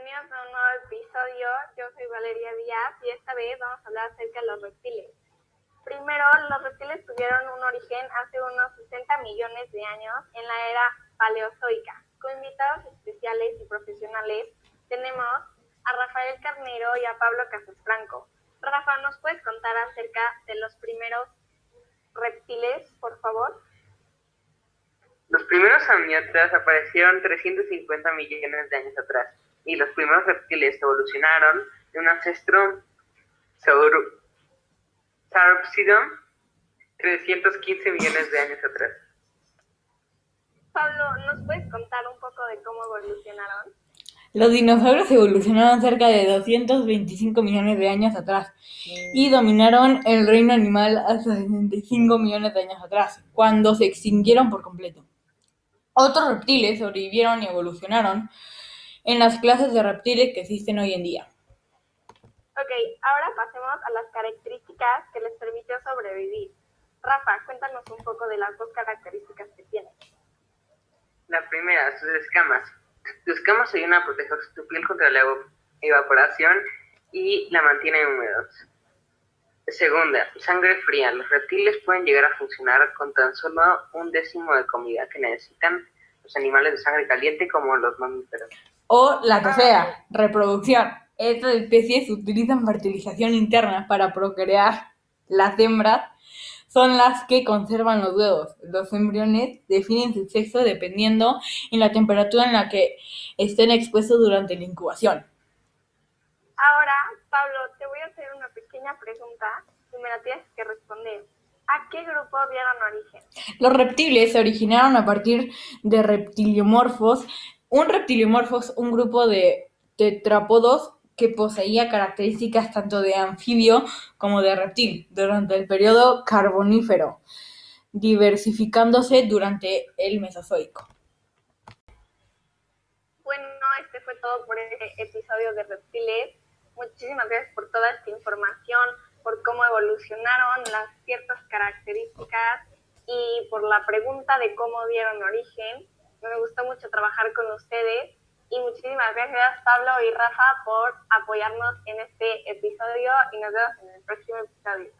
bienvenidos a un nuevo episodio. Yo soy Valeria Díaz y esta vez vamos a hablar acerca de los reptiles. Primero, los reptiles tuvieron un origen hace unos 60 millones de años en la era paleozoica. Con invitados especiales y profesionales tenemos a Rafael Carnero y a Pablo Casasfranco. Rafa, ¿nos puedes contar acerca de los primeros reptiles, por favor? Los primeros amniotas aparecieron 350 millones de años atrás y los primeros reptiles evolucionaron de un ancestro Sauropsidon 315 millones de años atrás. Pablo, ¿nos puedes contar un poco de cómo evolucionaron? Los dinosaurios evolucionaron cerca de 225 millones de años atrás y dominaron el reino animal hasta 65 millones de años atrás, cuando se extinguieron por completo. Otros reptiles sobrevivieron y evolucionaron en las clases de reptiles que existen hoy en día. Ok, ahora pasemos a las características que les permitió sobrevivir. Rafa, cuéntanos un poco de las dos características que tienen. La primera, sus escamas. Sus escamas ayudan a proteger su piel contra la evaporación y la mantienen húmedos. Segunda, sangre fría. Los reptiles pueden llegar a funcionar con tan solo un décimo de comida que necesitan los animales de sangre caliente como los mamíferos. O la tercera, reproducción. Estas especies utilizan fertilización interna para procrear. Las hembras son las que conservan los huevos. Los embriones definen su sexo dependiendo en la temperatura en la que estén expuestos durante la incubación. Ahora, Pablo, te voy a hacer una pequeña pregunta y me la tienes que responder. ¿A qué grupo dieron origen? Los reptiles se originaron a partir de reptiliomorfos. Un reptiliomorfo es un grupo de tetrápodos que poseía características tanto de anfibio como de reptil durante el periodo carbonífero, diversificándose durante el Mesozoico. Bueno, este fue todo por este episodio de reptiles. Muchísimas gracias por toda esta información, por cómo evolucionaron las ciertas características y por la pregunta de cómo dieron origen. Me gustó mucho trabajar con ustedes y muchísimas gracias Pablo y Rafa por apoyarnos en este episodio y nos vemos en el próximo episodio.